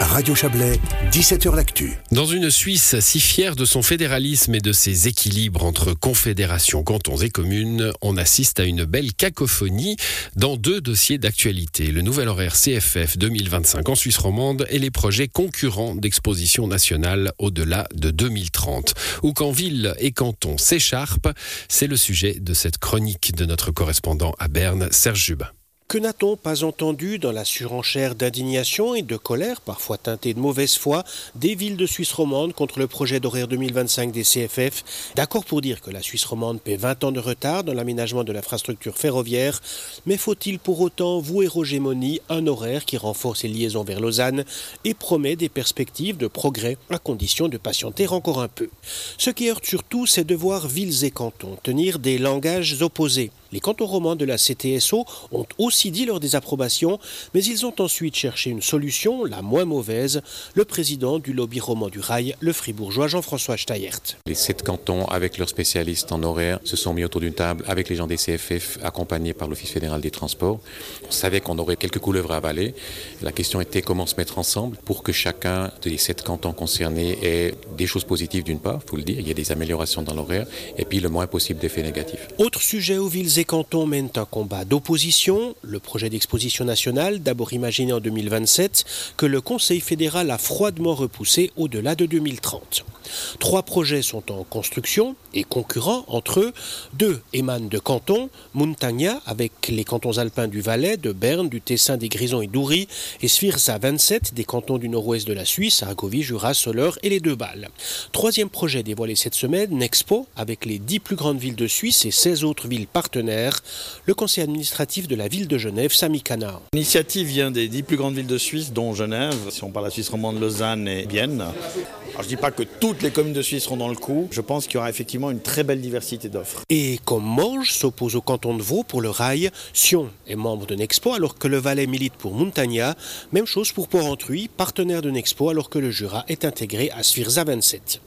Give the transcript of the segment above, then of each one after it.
Radio Chablais, 17h L'Actu. Dans une Suisse si fière de son fédéralisme et de ses équilibres entre confédérations, cantons et communes, on assiste à une belle cacophonie dans deux dossiers d'actualité. Le nouvel horaire CFF 2025 en Suisse romande et les projets concurrents d'exposition nationale au-delà de 2030. Ou quand ville et canton s'écharpent, c'est le sujet de cette chronique de notre correspondant à Berne, Serge Jubin. Que n'a-t-on pas entendu dans la surenchère d'indignation et de colère, parfois teintée de mauvaise foi, des villes de Suisse romande contre le projet d'horaire 2025 des CFF D'accord pour dire que la Suisse romande paie 20 ans de retard dans l'aménagement de l'infrastructure ferroviaire, mais faut-il pour autant vouer aux gémonies un horaire qui renforce les liaisons vers Lausanne et promet des perspectives de progrès à condition de patienter encore un peu? Ce qui heurte surtout, c'est de voir villes et cantons tenir des langages opposés. Les cantons romans de la CTSO ont aussi dit leur désapprobation, mais ils ont ensuite cherché une solution, la moins mauvaise, le président du lobby roman du rail, le fribourgeois Jean-François Steyert. Les sept cantons, avec leurs spécialistes en horaire, se sont mis autour d'une table avec les gens des CFF, accompagnés par l'Office fédéral des transports. On savait qu'on aurait quelques couleuvres à avaler. La question était comment se mettre ensemble pour que chacun des sept cantons concernés ait des choses positives d'une part, il faut le dire, il y a des améliorations dans l'horaire, et puis le moins possible d'effets négatifs. Autre sujet aux villes les cantons mènent un combat d'opposition. Le projet d'exposition nationale, d'abord imaginé en 2027, que le Conseil fédéral a froidement repoussé au-delà de 2030. Trois projets sont en construction et concurrents entre eux. Deux émanent de cantons, Montagna avec les cantons alpins du Valais, de Berne, du Tessin, des Grisons et d'Oury, et Svirza 27 des cantons du nord-ouest de la Suisse, Argovie, Jura, Soleure et les deux Balles. Troisième projet dévoilé cette semaine, Nexpo, avec les dix plus grandes villes de Suisse et 16 autres villes partenaires, le conseil administratif de la ville de Genève, Sami Kana. L'initiative vient des dix plus grandes villes de Suisse, dont Genève, si on parle de la Suisse romande, Lausanne et Vienne. Alors, je ne dis pas que toutes les communes de Suisse seront dans le coup. Je pense qu'il y aura effectivement une très belle diversité d'offres. Et comme Morges s'oppose au canton de Vaud pour le rail, Sion est membre de Nexpo alors que le Valais milite pour Montagna. Même chose pour Port-Entruy, partenaire de Nexpo alors que le Jura est intégré à Svirza 27.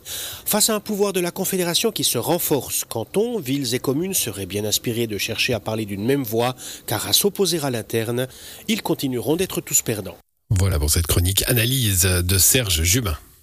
Face à un pouvoir de la Confédération qui se renforce, cantons, villes et communes seraient bien inspirés de chercher à parler d'une même voix, car à s'opposer à l'interne, ils continueront d'être tous perdants. Voilà pour cette chronique analyse de Serge Jubin.